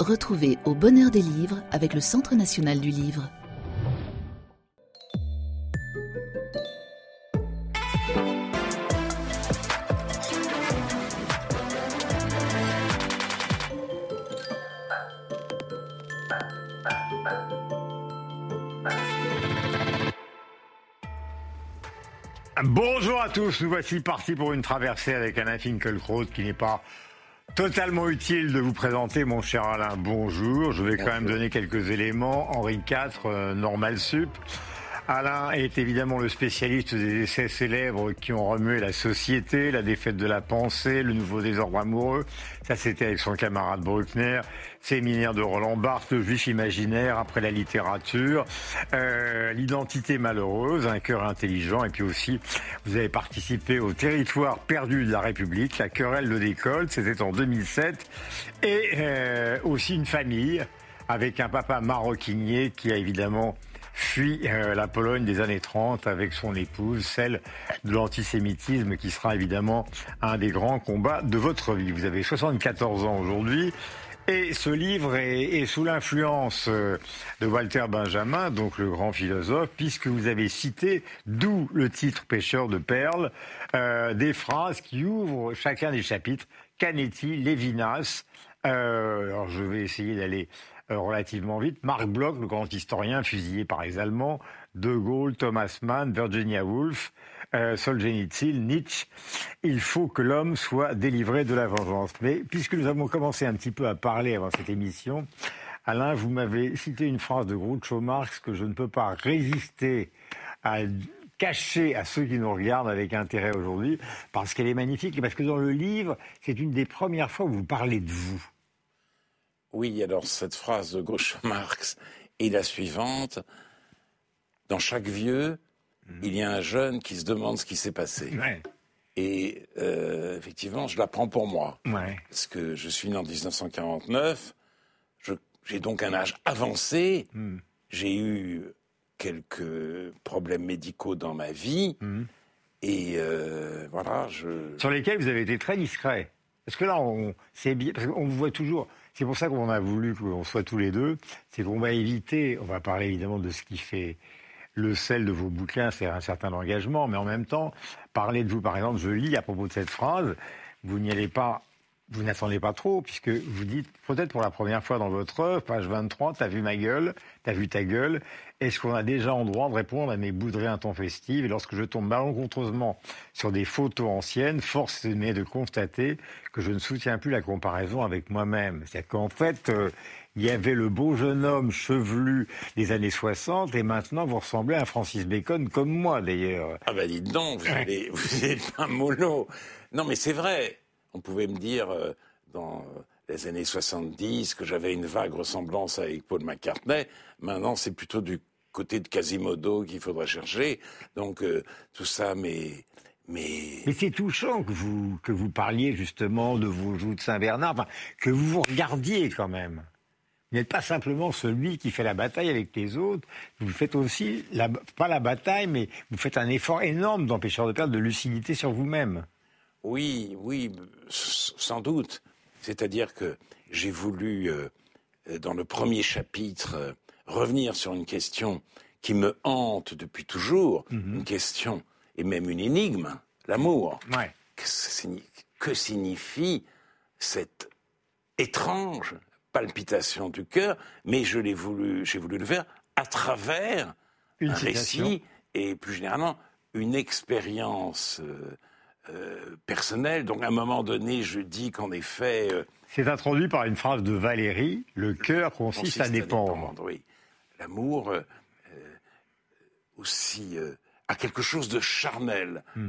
Retrouvez Au Bonheur des Livres avec le Centre national du livre. Bonjour à tous, nous voici partis pour une traversée avec Alain Finkielkraut qui n'est pas totalement utile de vous présenter mon cher Alain. Bonjour, je vais quand même donner quelques éléments. Henri IV, euh, normal sup. Alain est évidemment le spécialiste des essais célèbres qui ont remué la société, la défaite de la pensée, le nouveau désordre amoureux. Ça, c'était avec son camarade Bruckner. Séminaire de Roland Barthes, le juif imaginaire après la littérature, euh, l'identité malheureuse, un cœur intelligent, et puis aussi, vous avez participé au territoire perdu de la République, la querelle de l'école, c'était en 2007, et euh, aussi une famille avec un papa maroquinier qui a évidemment fuit euh, la Pologne des années 30 avec son épouse, celle de l'antisémitisme qui sera évidemment un des grands combats de votre vie. Vous avez 74 ans aujourd'hui. Et ce livre est, sous l'influence euh, de Walter Benjamin, donc le grand philosophe, puisque vous avez cité, d'où le titre Pêcheur de perles, euh, des phrases qui ouvrent chacun des chapitres. Canetti, Lévinas. alors je vais essayer d'aller euh, relativement vite. Marc Bloch, le grand historien fusillé par les Allemands, De Gaulle, Thomas Mann, Virginia Woolf, euh, Solzhenitsyn, Nietzsche. Il faut que l'homme soit délivré de la vengeance. Mais puisque nous avons commencé un petit peu à parler avant cette émission, Alain, vous m'avez cité une phrase de Groucho Marx que je ne peux pas résister à cacher à ceux qui nous regardent avec intérêt aujourd'hui, parce qu'elle est magnifique et parce que dans le livre, c'est une des premières fois où vous parlez de vous. Oui, alors cette phrase de Groucho Marx est la suivante. Dans chaque vieux, mhm. il y a un jeune qui se demande ce qui s'est passé. Et euh, effectivement, je la prends pour moi. Parce que je suis né en 1949, j'ai donc un âge avancé, mhm. j'ai eu quelques problèmes médicaux dans ma vie, mhm. et euh, voilà, je... Sur lesquels vous avez été très discret. Parce que là, on, c'est bien, parce qu'on vous voit toujours c'est pour ça qu'on a voulu qu'on soit tous les deux. C'est qu'on va éviter, on va parler évidemment de ce qui fait le sel de vos bouquins, c'est un certain engagement, mais en même temps, parler de vous, par exemple, je lis à propos de cette phrase, vous n'y allez pas vous n'attendez pas trop, puisque vous dites, peut-être pour la première fois dans votre œuvre, page 23, t'as vu ma gueule, t'as vu ta gueule, est-ce qu'on a déjà en droit de répondre à mes bouderies intempestives Et lorsque je tombe malencontreusement sur des photos anciennes, force est de constater que je ne soutiens plus la comparaison avec moi-même. C'est-à-dire qu'en fait, euh, il y avait le beau jeune homme chevelu des années 60 et maintenant vous ressemblez à Francis Bacon comme moi d'ailleurs. Ah ben dites donc, vous, vous êtes un mollo. Non mais c'est vrai, on pouvait me dire euh, dans les années 70 que j'avais une vague ressemblance avec Paul McCartney. Maintenant, c'est plutôt du côté de Quasimodo qu'il faudrait chercher. Donc, euh, tout ça, mais. Mais, mais c'est touchant que vous, que vous parliez justement de vos joues de Saint-Bernard, que vous vous regardiez quand même. Vous n'êtes pas simplement celui qui fait la bataille avec les autres, vous faites aussi, pas la bataille, mais vous faites un effort énorme d'empêcheur de perdre de lucidité sur vous-même. Oui, oui, sans doute. C'est-à-dire que j'ai voulu, euh, dans le premier chapitre, euh, revenir sur une question qui me hante depuis toujours, mhm. une question et même une énigme, l'amour. Que, signifie cette étrange palpitation du cœur Mais je l'ai voulu, j'ai voulu le faire à travers un récit et plus généralement une expérience. Euh, euh, personnel. Donc à un moment donné, je dis qu'en effet... Euh, c'est introduit par une phrase de Valérie, le cœur consiste, à dépendre. oui. L'amour euh, aussi a quelque chose de charnel, hmm.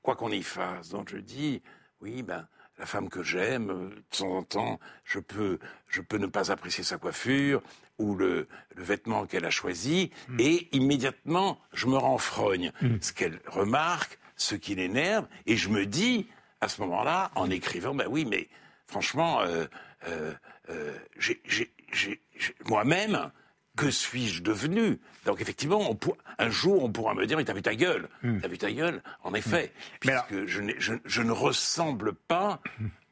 quoi qu'on y fasse. Donc je dis, oui, ben, la femme que j'aime, de temps en temps, je peux, je peux ne pas apprécier sa coiffure ou le, vêtement qu'elle a choisi, hmm. et immédiatement, je me renfrogne. Hmm. Ce qu'elle remarque, ce qui l'énerve, et je me dis, à ce moment-là, en écrivant, ben oui, mais franchement, euh, euh, euh, moi-même, que suis-je devenu? Donc effectivement, un jour, on pourra me dire, mais t'as vu ta gueule? Hmm. T'as vu ta gueule? En effet, hmm. puisque je, je, ne ressemble pas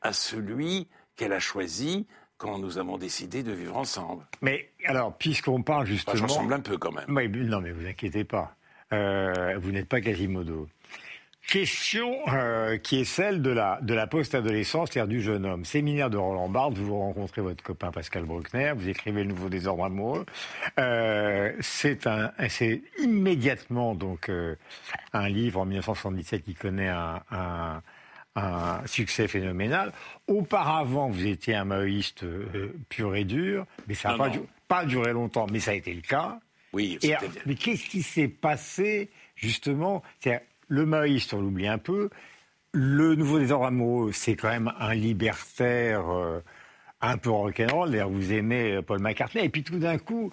à celui qu'elle a choisi quand nous avons décidé de vivre ensemble. Mais alors, puisqu'on parle justement... Enfin, J'en ressemble un peu quand même. Oui, non, mais vous inquiétez pas. Euh, vous n'êtes pas Quasimodo. Question euh, qui est celle de la, de la post-adolescence, c'est-à-dire du jeune homme. Séminaire de Roland Barthes, vous rencontrez votre copain Pascal Bruckner, vous écrivez le nouveau désordre amoureux. Euh, c'est un, c'est immédiatement donc euh, un livre en 1977 qui connaît un, un, un succès phénoménal. Auparavant, vous étiez un maoïste pur et dur, mais ça n'a pas, du- pas duré longtemps, mais ça a été le cas. Oui, Et, mais qu'est-ce qui s'est passé, justement? Le maoïste, on l'oublie un peu. Le nouveau désordre amoureux, c'est quand même un libertaire euh, un peu rock'n'roll. D'ailleurs, vous aimez euh, Paul McCartney. Et puis tout d'un coup,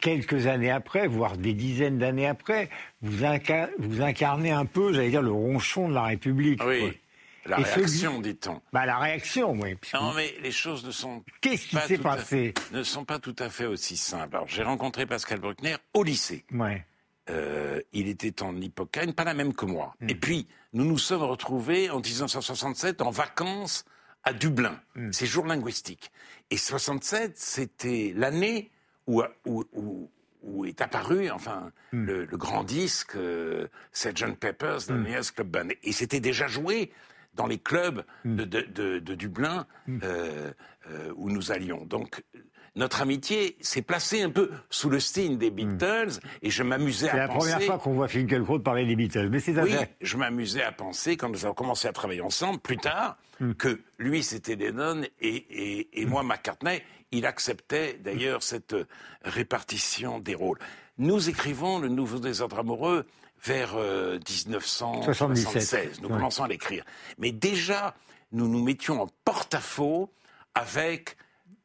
quelques années après, voire des dizaines d'années après, vous, inca- vous incarnez un peu, j'allais dire, le ronchon de la République. quoi. oui, la Et réaction, dit-on. Bah, la réaction, oui. puisque- Non, mais les choses ne sont Qu'est-ce qui pas s'est tout à- passé ne sont pas tout à fait aussi simples. Alors, j'ai rencontré Pascal Bruckner au lycée. Ouais. Euh, il était en hippocane, pas la même que moi. Hmm. Et puis, nous nous sommes retrouvés en 1967 en vacances à Dublin. Hmm. Séjour linguistique. Et 67, c'était l'année où, où, où- où est apparu, enfin, Hmm. le, le grand disque euh, Sgt. Pepper's The Nearest Club Band. Et c'était déjà joué dans les clubs de, de- de- de Dublin euh, euh, où nous allions. Donc, notre amitié s'est placée un peu sous le signe des Beatles et je m'amusais Hmm. C'est à la penser... première fois qu'on voit Finkielkraut parler des Beatles. Mais c'est Oui, je m'amusais à penser, quand nous avons commencé à travailler ensemble, plus tard, que lui c'était Lennon et, et, et moi McCartney. Il acceptait d'ailleurs cette répartition des rôles. Nous écrivons le Nouveau désordre amoureux vers euh, 1976. Nous Ouais. commençons à l'écrire. Mais déjà, nous nous mettions en porte-à-faux avec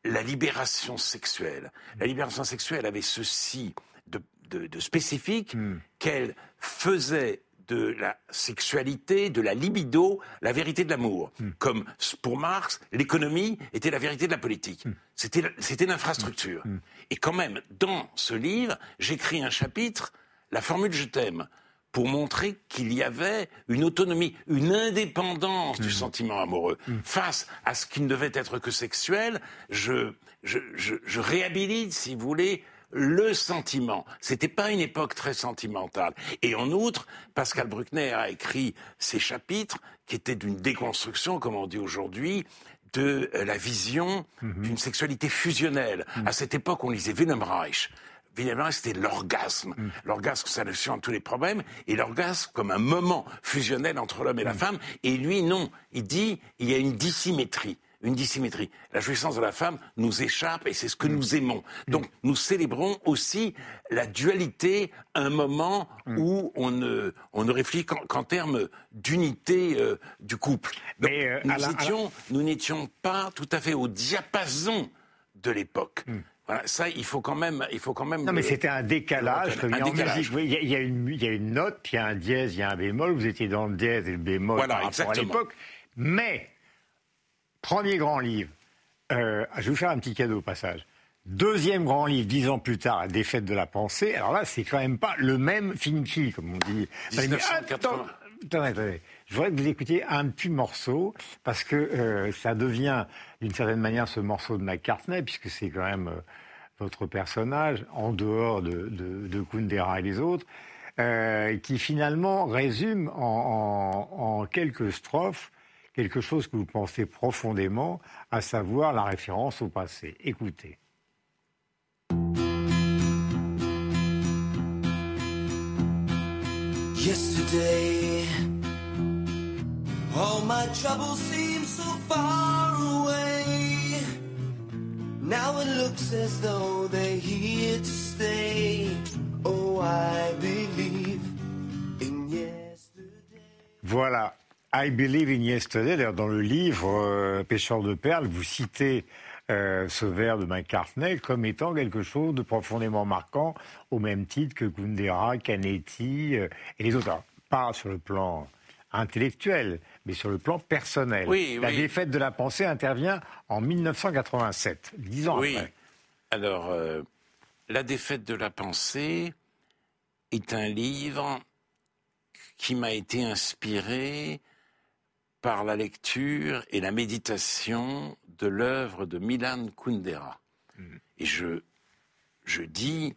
la libération sexuelle. La libération sexuelle avait ceci de, de- de spécifique qu'elle faisait de la sexualité, de la libido, la vérité de l'amour. Comme pour Marx, l'économie était la vérité de la politique. C'était la- C'était l'infrastructure. Et quand même, dans ce livre, j'écris un chapitre, la formule je t'aime, pour montrer qu'il y avait une autonomie, une indépendance du sentiment amoureux. Face à ce qui ne devait être que sexuel, je, je, je, je réhabilite, si vous voulez, le sentiment. C'était pas une époque très sentimentale. Et en outre, Pascal Bruckner a écrit ces chapitres qui étaient d'une déconstruction, comme on dit aujourd'hui, de la vision d'une sexualité fusionnelle. À cette époque, on lisait Wilhelm Reich. Reich, c'était l'orgasme. L'orgasme, ça solution à tous les problèmes. Et l'orgasme comme un moment fusionnel entre l'homme et la femme. Et lui, non. Il dit, il y a une dissymétrie. Une dissymétrie. La jouissance de la femme nous échappe et c'est ce que nous aimons. Donc, nous célébrons aussi la dualité, un moment où on ne, on ne réfléchit qu'en termes d'unité euh, du couple. Donc, Mais, euh, nous n'étions pas tout à fait au diapason de l'époque. Voilà, ça, il faut quand même, il faut quand même. Non, mais c'était un décalage. Un comme il y a en décalage. musique. Oui, Il y, a- il y a une, il y a une note, il y a un dièse, il y a un bémol. Vous étiez dans le dièse et le bémol Voilà, rapport à exactement. l'époque. Mais, premier grand livre, euh, je vais vous faire un petit cadeau au passage. Deuxième grand livre, dix ans plus tard, défaite de la pensée. Alors là, c'est quand même pas le même Finchi, comme on dit. 1980. Attends, attendez, attendez. Je voudrais que vous écoutiez un petit morceau, parce que euh, ça devient, d'une certaine manière, ce morceau de McCartney, puisque c'est quand même euh, votre personnage, en dehors de, de, de Kundera et les autres, euh, qui finalement résume en, quelques strophes quelque chose que vous pensez profondément, à savoir la référence au passé. Écoutez. Now it looks as though they're here to stay. Oh, I believe in yesterday. Voilà. I Believe in Yesterday. D'ailleurs, dans le livre euh, Pêcheur de perles, vous citez euh, ce vers de McCartney comme étant quelque chose de profondément marquant, au même titre que Kundera, Canetti euh, et les autres. Alors, pas sur le plan intellectuel, mais sur le plan personnel. Oui, la oui. défaite de la pensée intervient en 1987, dix ans Oui. après. Alors, euh, La défaite de la pensée est un livre qui m'a été inspiré par la lecture et la méditation de l'œuvre de Milan Kundera. Et je, je dis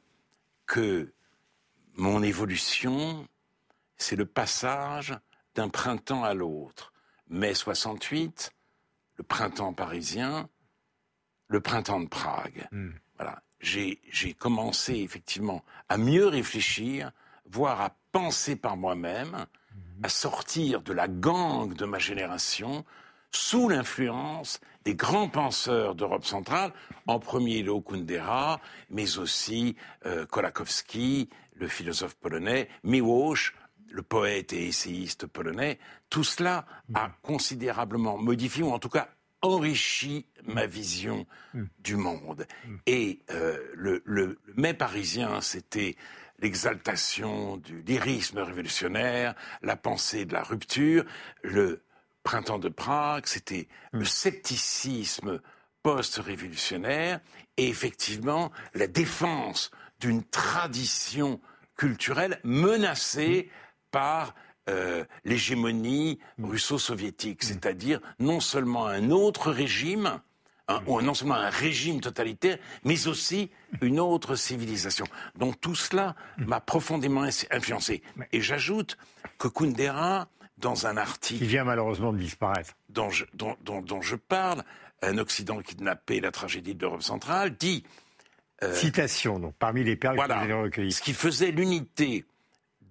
que mon évolution, c'est le passage d'un printemps à l'autre. Mai 68, le printemps parisien, le printemps de Prague. Voilà. J'ai commencé effectivement à mieux réfléchir, voire à penser par moi-même, à sortir de la gangue de ma génération sous l'influence des grands penseurs d'Europe centrale, en premier Leo Kundera, mais aussi euh, Kolakowski, le philosophe polonais, Miłosz, le poète et essayiste polonais. Tout cela a considérablement modifié, ou en tout cas enrichi ma vision du monde. Et euh, le, le, le mai parisien, c'était l'exaltation du lyrisme révolutionnaire, la pensée de la rupture, le printemps de Prague, c'était le scepticisme post-révolutionnaire et effectivement la défense d'une tradition culturelle menacée par euh, l'hégémonie russo-soviétique, c'est-à-dire non seulement un autre régime, un- ou non seulement un régime totalitaire, mais aussi une autre civilisation. Donc tout cela m'a profondément influencé. Et j'ajoute que Kundera, dans un article Qui vient malheureusement de disparaître. dont je, dont, dont- dont je parle, Un Occident kidnappé, la tragédie de l'Europe centrale, dit Citation, donc, parmi les perles que vous avez recueillies. ce qui faisait l'unité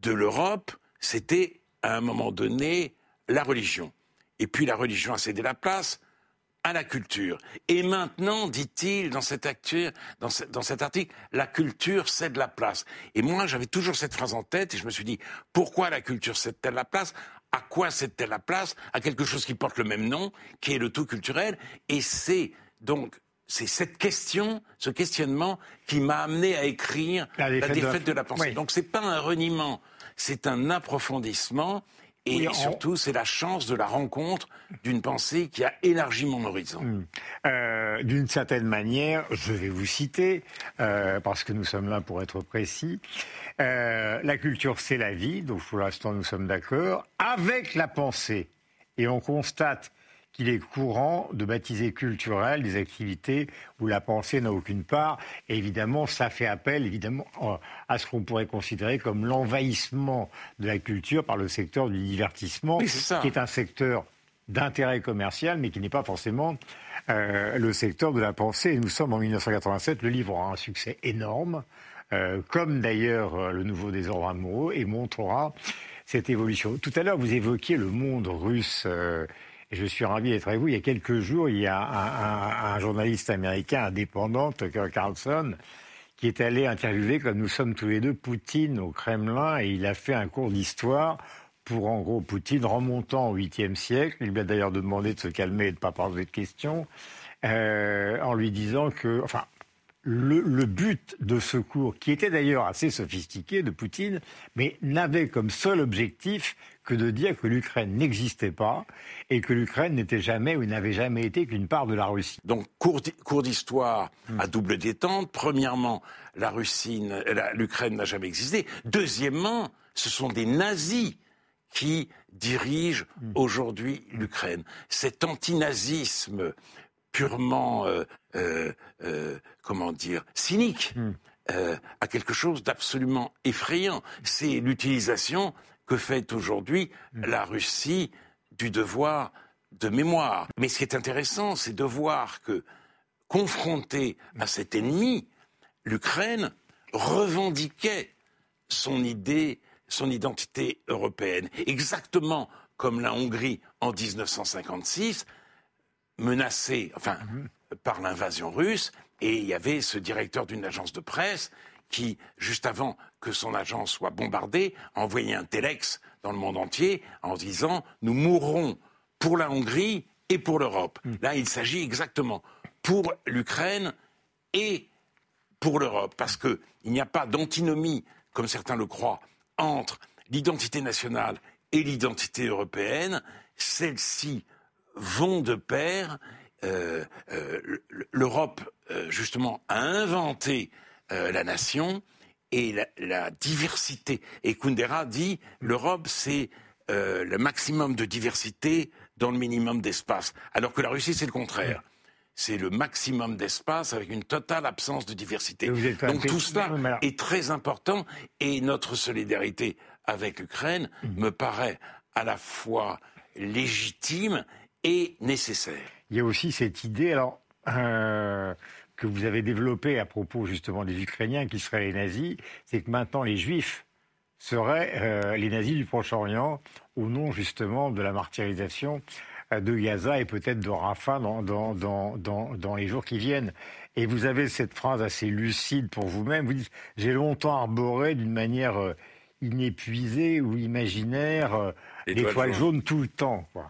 de l'Europe, c'était à un moment donné la religion. Et puis la religion a cédé la place à la culture. Et maintenant, dit-il dans cet, actu- dans, ce- dans cet article, la culture cède la place. Et moi, j'avais toujours cette phrase en tête et je me suis dit, pourquoi la culture cède-t-elle la place? À quoi cède-t-elle la place? À quelque chose qui porte le même nom, qui est le tout culturel. Et c'est donc c'est cette question, ce questionnement qui m'a amené à écrire La La défaite de la pensée. Oui. Donc c'est pas un reniement, c'est un approfondissement. Et Oui, surtout, c'est la chance de la rencontre d'une pensée qui a élargi mon horizon. Euh, D'une certaine manière, je vais vous citer, euh, parce que nous sommes là pour être précis. Euh, la culture, c'est la vie, donc pour l'instant nous sommes d'accord, avec la pensée. Et on constate qu'il est courant de baptiser culturel des activités où la pensée n'a aucune part. Et évidemment, ça fait appel évidemment à ce qu'on pourrait considérer comme l'envahissement de la culture par le secteur du divertissement, qui est un secteur d'intérêt commercial, mais qui n'est pas forcément euh, le secteur de la pensée. Et nous sommes en 1987, le livre aura un succès énorme, euh, comme d'ailleurs euh, le nouveau désordre amoureux, et montrera cette évolution. Tout à l'heure, vous évoquiez le monde russe. Je suis ravi d'être avec vous. Il y a quelques jours, il y a un journaliste américain indépendant, Tucker Carlson, qui est allé interviewer, comme nous sommes tous les deux, Poutine au Kremlin, et il a fait un cours d'histoire pour, en gros, Poutine remontant au 8e siècle. Il lui a d'ailleurs demandé de se calmer et de ne pas poser de questions, euh, en lui disant que, enfin, le, le but de ce cours, qui était d'ailleurs assez sophistiqué de Poutine, mais n'avait comme seul objectif que de dire que l'Ukraine n'existait pas et que l'Ukraine n'était jamais ou n'avait jamais été qu'une part de la Russie. Donc, cours d'hi- cours d'histoire à double détente. Premièrement, la Russie, l'Ukraine n'a jamais existé. Deuxièmement, ce sont des nazis qui dirigent aujourd'hui l'Ukraine. Cet antinazisme purement, euh, euh, euh, comment dire, cynique, euh, a quelque chose d'absolument effrayant. C'est l'utilisation que fait aujourd'hui la Russie du devoir de mémoire. Mais ce qui est intéressant, c'est de voir que, confrontée à cet ennemi, l'Ukraine revendiquait son idée, son identité européenne, exactement comme la Hongrie en 1956, menacée, enfin, par l'invasion russe, et il y avait ce directeur d'une agence de presse qui, juste avant que son agence soit bombardée, a envoyé un téléx dans le monde entier en disant Nous mourrons pour la Hongrie et pour l'Europe. Là, il s'agit exactement pour l'Ukraine et pour l'Europe, parce qu'il n'y a pas d'antinomie, comme certains le croient, entre l'identité nationale et l'identité européenne. Celles-ci vont de pair. Euh, euh, L'Europe, euh, justement, a inventé euh, la nation et la, la diversité. Et Kundera dit l'Europe, c'est euh, le maximum de diversité dans le minimum d'espace. Alors que la Russie, c'est le contraire. C'est le maximum d'espace avec une totale absence de diversité. Donc tout cela est très important et notre solidarité avec l'Ukraine Mhm. me paraît à la fois légitime nécessaire. Il y a aussi cette idée, alors, euh, que vous avez développée à propos justement des Ukrainiens qui seraient les nazis, c'est que maintenant les Juifs seraient euh, les nazis du Proche-Orient au nom justement de la martyrisation euh, de Gaza et peut-être de Rafah dans, dans, dans, dans, les jours qui viennent. Et vous avez cette phrase assez lucide pour vous-même. Vous dites J'ai longtemps arboré d'une manière inépuisée ou imaginaire L'étoile jaune tout le temps. Quoi.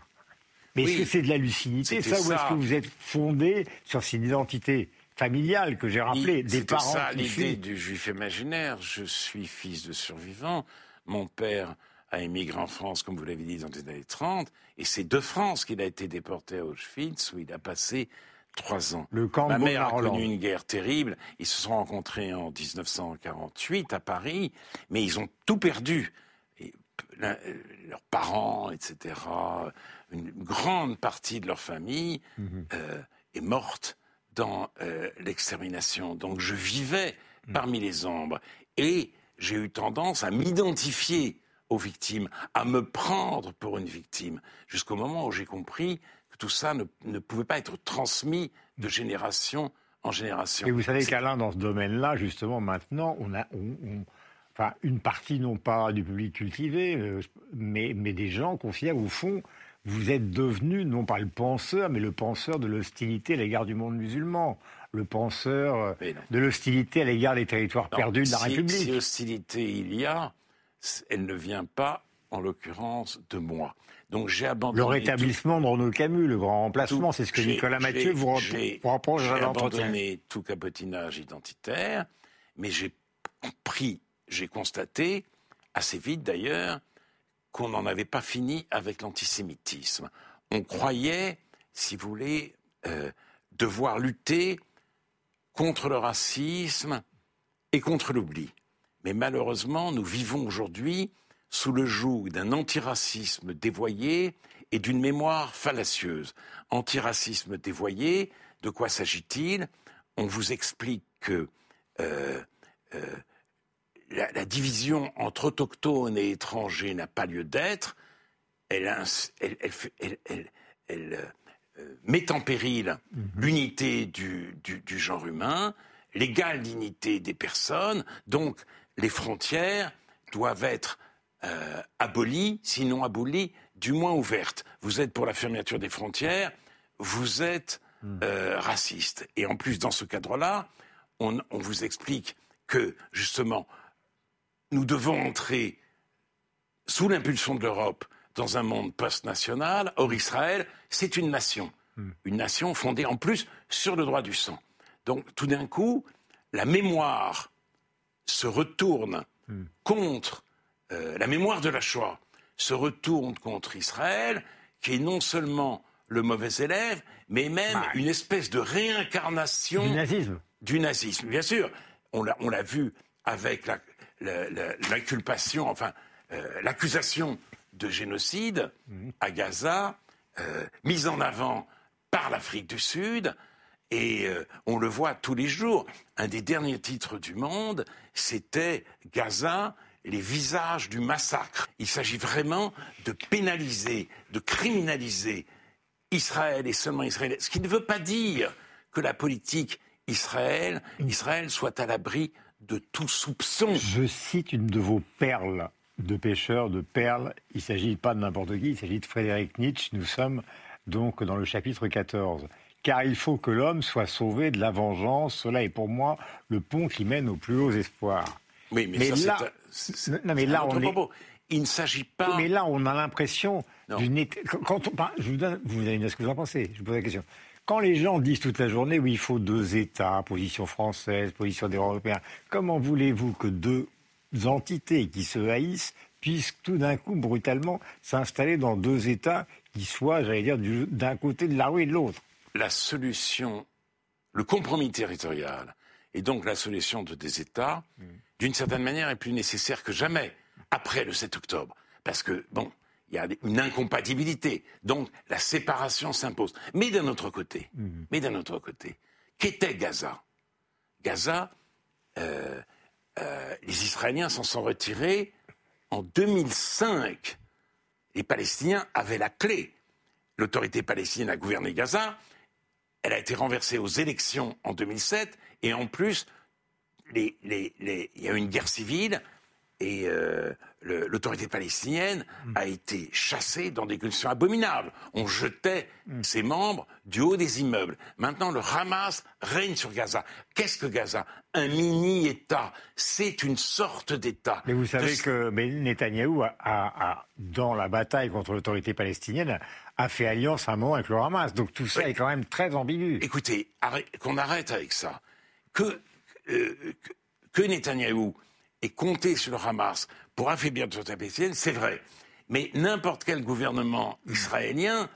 Mais Oui. est-ce que c'est de la lucidité, C'était ça, ou est-ce ça. que vous êtes fondé sur cette identité familiale que j'ai rappelée, des parents ça l'idée du juif imaginaire. Je suis fils de survivant. Mon père a émigré en France, comme vous l'avez dit, dans les années 30. Et c'est de France qu'il a été déporté à Auschwitz, où il a passé trois ans. Le camp de Ma mère a connu une guerre terrible. Ils se sont rencontrés en 1948 à Paris, mais ils ont tout perdu. La- euh, leurs parents, etc., une grande partie de leur famille Mhm. euh, est morte dans euh, l'extermination. Donc je vivais Mhm. parmi les ombres et j'ai eu tendance à m'identifier aux victimes, à me prendre pour une victime, jusqu'au moment où j'ai compris que tout ça ne, ne pouvait pas être transmis de génération en génération. Et vous savez qu'Alain, dans ce domaine-là, justement, maintenant, on a, on- on- enfin, une partie, non pas du public cultivé, euh, mais, mais des gens considèrent, au fond, vous êtes devenu, non pas le penseur, mais le penseur de l'hostilité à l'égard du monde musulman, le penseur euh, de l'hostilité à l'égard des territoires Non, perdus de la si- République. Si hostilité il y a, elle ne vient pas, en l'occurrence, de moi. Donc j'ai abandonné. Le tout- rétablissement de Renaud Camus, le grand remplacement, tout- c'est ce que j'ai- Nicolas j'ai- Mathieu vous, j'ai- re- vous reproche J'ai dans l'entretien. abandonné tout cabotinage identitaire, mais j'ai pris, j'ai constaté, assez vite d'ailleurs, qu'on n'en avait pas fini avec l'antisémitisme. On croyait, si vous voulez, euh, devoir lutter contre le racisme et contre l'oubli. Mais malheureusement, nous vivons aujourd'hui sous le joug d'un antiracisme dévoyé et d'une mémoire fallacieuse. Antiracisme dévoyé, de quoi s'agit-il? On vous explique que euh, euh, la, la division entre autochtones et étrangers n'a pas lieu d'être. Elle, euh, met en péril l'unité du, du- du genre humain, l'égale dignité des personnes. Donc, les frontières doivent être euh, abolies, sinon abolies, du moins ouvertes. Vous êtes pour la fermeture des frontières, vous êtes euh, raciste. Et en plus, dans ce cadre-là, on, on vous explique que, justement, nous devons entrer sous l'impulsion de l'Europe dans un monde post-national. Or, Israël, c'est une nation. Une nation fondée en plus sur le droit du sang. Donc, tout d'un coup, la mémoire se retourne contre euh, la mémoire de la Shoah, se retourne contre Israël, qui est non seulement le mauvais élève, mais même Bah, une espèce de réincarnation Du nazisme. du nazisme. Bien sûr, on l'a, vu avec la- l'inculpation, enfin, euh, l'accusation de génocide à Gaza, euh, mise en avant par l'Afrique du Sud, et euh, on le voit tous les jours. Un des derniers titres du Monde, c'était Gaza, les visages du massacre. Il s'agit vraiment de pénaliser, de criminaliser Israël et seulement Israël. Ce qui ne veut pas dire que la politique Israël, Israël soit à l'abri de tout soupçon. Je cite une de vos perles de pêcheurs, de perles. Il ne s'agit pas de n'importe qui, il s'agit de Frédéric Nietzsche. Nous sommes donc dans le chapitre 14. Car il faut que l'homme soit sauvé de la vengeance. Cela est pour moi le pont qui mène aux plus hauts espoirs. Oui, mais, Mais ça, là- c'est un- Non, mais là, on est-. Il ne s'agit pas. Mais là, on a l'impression d'une. Quand on parle- je vous donne, vous allez me dire ce que vous en pensez. Je vous pose la question. Quand les gens disent toute la journée, oui, il faut deux États, position française, position des Européens, comment voulez-vous que deux entités qui se haïssent puissent tout d'un coup, brutalement, s'installer dans deux États qui soient, j'allais dire, du- d'un côté de la rue et de l'autre? La solution, le compromis territorial, et donc la solution de des États, d'une certaine manière, est plus nécessaire que jamais après le 7 octobre. Parce que, bon, il y a une incompatibilité. Donc la séparation s'impose. Mais d'un autre côté, mais d'un autre côté, qu'était Gaza? Gaza, euh, euh, les Israéliens s'en sont retirés en 2005. Les Palestiniens avaient la clé. L'autorité palestinienne a gouverné Gaza. Elle a été renversée aux élections en 2007. Et en plus, les- les- les- il y a eu une guerre civile et euh, l'autorité palestinienne a été chassée dans des conditions abominables. On jetait ses membres du haut des immeubles. Maintenant, le Hamas règne sur Gaza. Qu'est-ce que Gaza? Un mini-État. C'est une sorte d'État. Mais vous savez De- que Netanyahou, a, a- a, dans la bataille contre l'autorité palestinienne, a fait alliance à un moment avec le Hamas. Donc tout ça Oui. est quand même très ambigu. Écoutez, qu'on arrête avec ça. Que, euh, que Netanyahou ait compté sur le Hamas pour affaiblir l'autorité palestinienne, c'est vrai. Mais n'importe quel gouvernement israélien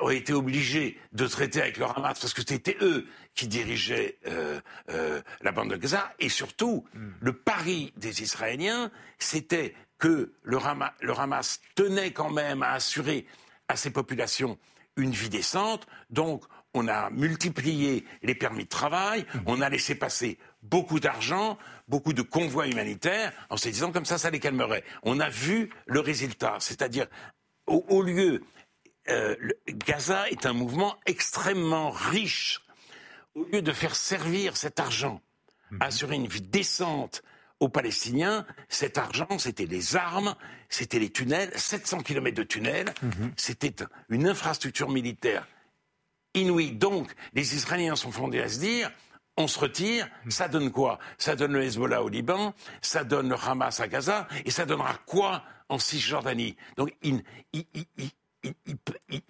aurait été obligé de traiter avec le Hamas parce que c'était eux qui dirigeaient euh, euh, la bande de Gaza. Et surtout, le pari des Israéliens, c'était que le Hamas, le Hamas tenait quand même à assurer à ces populations une vie décente. Donc, on a multiplié les permis de travail, on a laissé passer beaucoup d'argent, beaucoup de convois humanitaires, en se disant comme ça, ça les calmerait. On a vu le résultat, c'est-à-dire, au, au lieu, euh, le- Gaza est un mouvement extrêmement riche. Au lieu de faire servir cet argent, assurer une vie décente aux Palestiniens, cet argent, c'était les armes, c'était les tunnels, 700 km de tunnels, c'était une infrastructure militaire inouïe. Donc, les Israéliens sont fondés à se dire, on se retire, ça donne quoi? Ça donne le Hezbollah au Liban, ça donne le Hamas à Gaza, et ça donnera quoi en Cisjordanie? Donc, ils,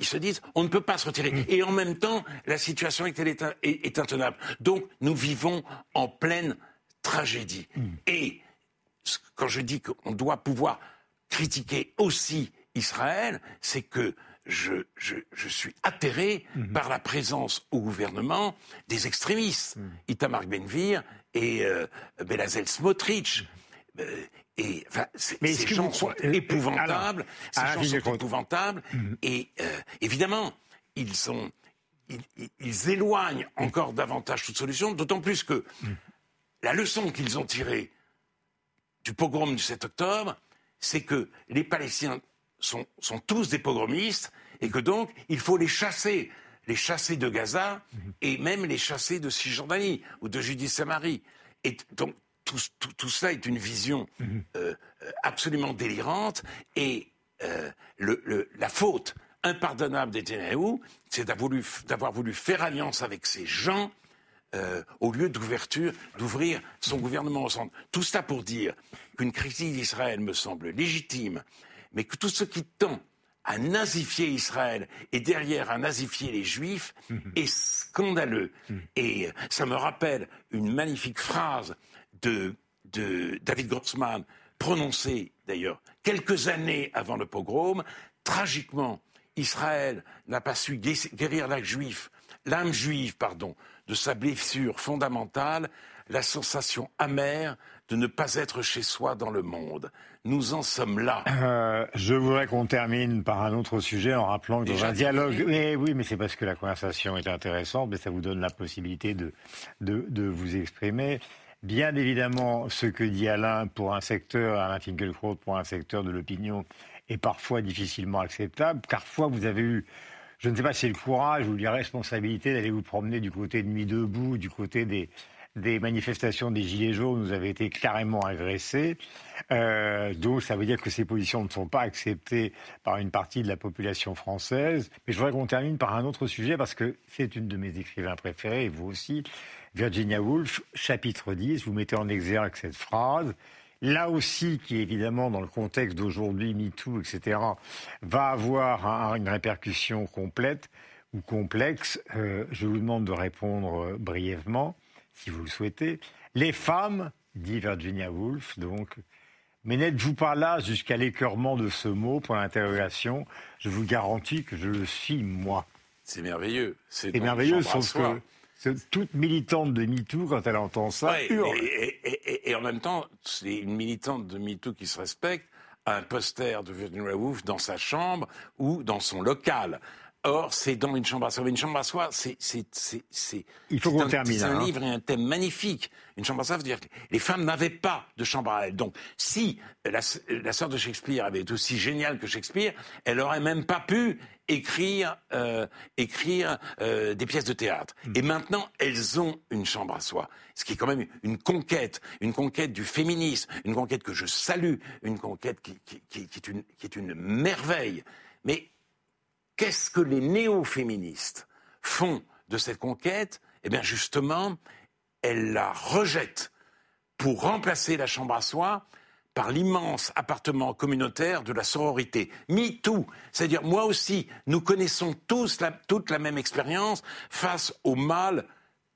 se disent, on ne peut pas se retirer. Et en même temps, la situation est, intenable. Donc, nous vivons en pleine tragédie. Et ce- quand je dis qu'on doit pouvoir critiquer aussi Israël, c'est que je, je- je suis atterré par la présence au gouvernement des extrémistes, Itamar Ben-Gvir et euh, Belazel Smotrich. Euh, et enfin, c- Mais est-ce ces que gens vous sont épouvantables. Ces gens sont épouvantables. Et euh, évidemment, ils sont, ils, ils- ils éloignent encore davantage toute solution. D'autant plus que la leçon qu'ils ont tirée du pogrom du 7 octobre, c'est que les Palestiniens sont, tous des pogromistes et que donc il faut les chasser, les chasser de Gaza et même les chasser de Cisjordanie ou de Judée-Samarie. Et donc tout, tout, ça est une vision euh, euh, absolument délirante et euh, la faute impardonnable des Netanyahou, c'est d'avoir voulu, faire alliance avec ces gens au lieu d'ouverture, d'ouvrir son gouvernement au centre. Tout ça pour dire qu'une critique d'Israël me semble légitime, mais que tout ce qui tend à nazifier Israël et derrière à nazifier les Juifs est scandaleux. Et euh, ça me rappelle une magnifique phrase de, de David Grossman, prononcée d'ailleurs quelques années avant le pogrom. Tragiquement, Israël n'a pas su gué- guérir l'âme juive, pardon, de sa blessure fondamentale, la sensation amère de ne pas être chez soi dans le monde. Nous en sommes là. Euh, je voudrais qu'on termine par un autre sujet en rappelant que dans un dialogue. Mais oui, mais c'est parce que la conversation est intéressante, mais ça vous donne la possibilité de, de, de vous exprimer. Bien évidemment, ce que dit Alain pour un secteur, Alain Finkielkraut, pour un secteur de l'opinion, est parfois difficilement acceptable. Parfois, vous avez eu, je ne sais pas si c'est le courage ou la responsabilité d'aller vous promener du côté de Nuit debout, du côté des, des manifestations des Gilets jaunes, vous avez été carrément agressés. Euh, donc ça veut dire que ces positions ne sont pas acceptées par une partie de la population française. Mais je voudrais qu'on termine par un autre sujet parce que c'est une de mes écrivains préférés, et vous aussi, Virginia Woolf, chapitre 10, vous mettez en exergue cette phrase. Là aussi, qui évidemment, dans le contexte d'aujourd'hui, MeToo, etc., va avoir un- une répercussion complète ou complexe. Euh, je vous demande de répondre euh, brièvement, si vous le souhaitez. Les femmes, dit Virginia Woolf, donc, mais n'êtes-vous pas là jusqu'à l'écœurement de ce mot pour l'interrogation Je vous garantis que je le suis, moi. C'est merveilleux. C'est merveilleux, sauf que toute militante de MeToo, quand elle entend ça, Ouais, hurle. et, et- et- et en même temps, c'est une militante de MeToo qui se respecte un poster de Virginia Woolf dans sa chambre ou dans son local. Or, c'est dans une chambre à soi. Une chambre à soi, c'est, c'est, c'est, c'est, Il faut c'est qu'on un, termine, c'est un hein. livre et un thème magnifique. Une chambre à soi veut dire que les femmes n'avaient pas de chambre à elles. Donc, si la, la sœur de Shakespeare avait été aussi géniale que Shakespeare, elle aurait même pas pu écrire, euh, écrire euh, des pièces de théâtre. Et maintenant, elles ont une chambre à soi. Ce qui est quand même une conquête, une conquête du féminisme, une conquête que je salue, une conquête qui, qui- qui- qui est, une, qui est une merveille. Mais qu'est-ce que les néo-féministes font de cette conquête? Eh bien, justement, elles la rejettent pour remplacer la chambre à soi par l'immense appartement communautaire de la sororité. MeToo, c'est-à-dire moi aussi, nous connaissons tous toute la même expérience face au mal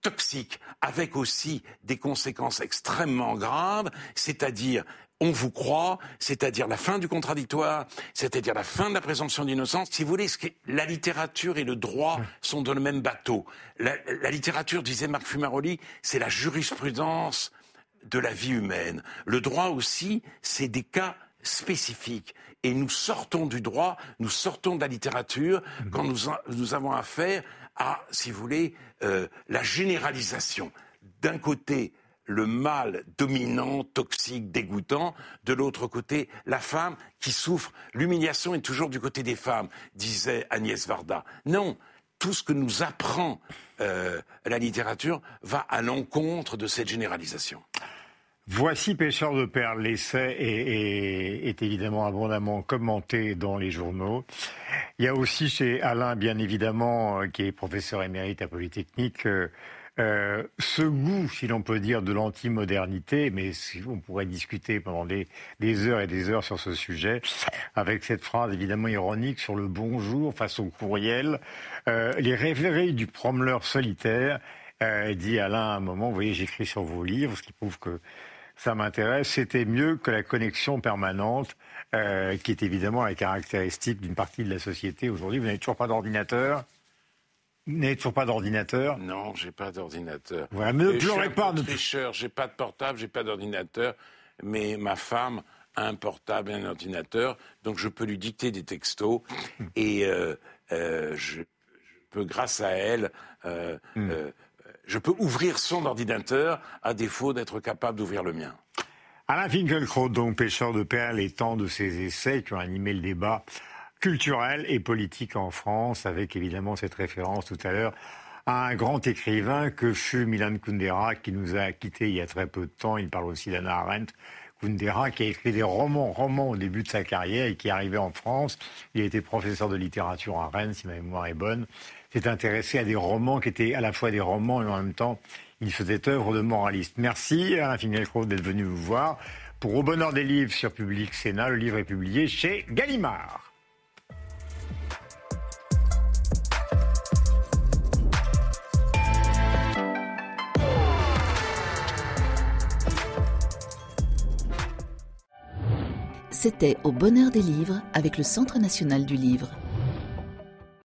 toxique, avec aussi des conséquences extrêmement graves, c'est-à-dire on vous croit, c'est-à-dire la fin du contradictoire, c'est-à-dire la fin de la présomption d'innocence. Si vous voulez, la littérature et le droit sont dans le même bateau. La, la littérature, disait Marc Fumaroli, c'est la jurisprudence de la vie humaine. Le droit aussi, c'est des cas spécifiques. Et nous sortons du droit, nous sortons de la littérature quand nous, a- nous avons affaire à, si vous voulez, euh, la généralisation. D'un côté, le mal dominant, toxique, dégoûtant. De l'autre côté, la femme qui souffre. L'humiliation est toujours du côté des femmes, disait Agnès Varda. Non, tout ce que nous apprend euh, la littérature va à l'encontre de cette généralisation. Voici Pêcheur de perles. L'essai est- est évidemment abondamment commenté dans les journaux. Il y a aussi chez Alain, bien évidemment, euh, qui est professeur émérite à Polytechnique, euh, euh, ce goût, si l'on peut dire, de l'anti-modernité, mais on pourrait discuter pendant des, heures et des heures sur ce sujet, avec cette phrase évidemment ironique sur le bonjour face au courriel. Les rêveries du promeneur solitaire, dit Alain à un moment, vous voyez, j'écris sur vos livres, ce qui prouve que ça m'intéresse, c'était mieux que la connexion permanente, euh, qui est évidemment la caractéristique d'une partie de la société aujourd'hui. Vous n'avez toujours pas d'ordinateur? Vous n'avez toujours pas d'ordinateur? Non, j'ai pas d'ordinateur. Voilà, mais je un pas, ne- tricheur, j'ai pas de portable, j'ai pas d'ordinateur, mais ma femme a un portable et un ordinateur, donc je peux lui dicter des textos et euh, euh, je, je peux, grâce à elle, Hmm. Je peux ouvrir son ordinateur à défaut d'être capable d'ouvrir le mien. Alain Finkielkraut, donc pêcheur de perles, et tant de ses essais qui ont animé le débat culturel et politique en France, avec évidemment cette référence tout à l'heure à un grand écrivain que fut Milan Kundera, qui nous a quittés il y a très peu de temps. Il parle aussi d'Anna Arendt. Kundera, qui a écrit des romans, romans au début de sa carrière et qui est arrivé en France. Il a été professeur de littérature à Rennes, si ma mémoire est bonne. S'est intéressé à des romans qui étaient à la fois des romans et en même temps, il faisait œuvre de moraliste. Merci Alain Finkielkraut d'être venu vous voir. Pour Au bonheur des livres sur Public Sénat, le livre est publié chez Gallimard. C'était Au bonheur des livres avec le Centre national du livre.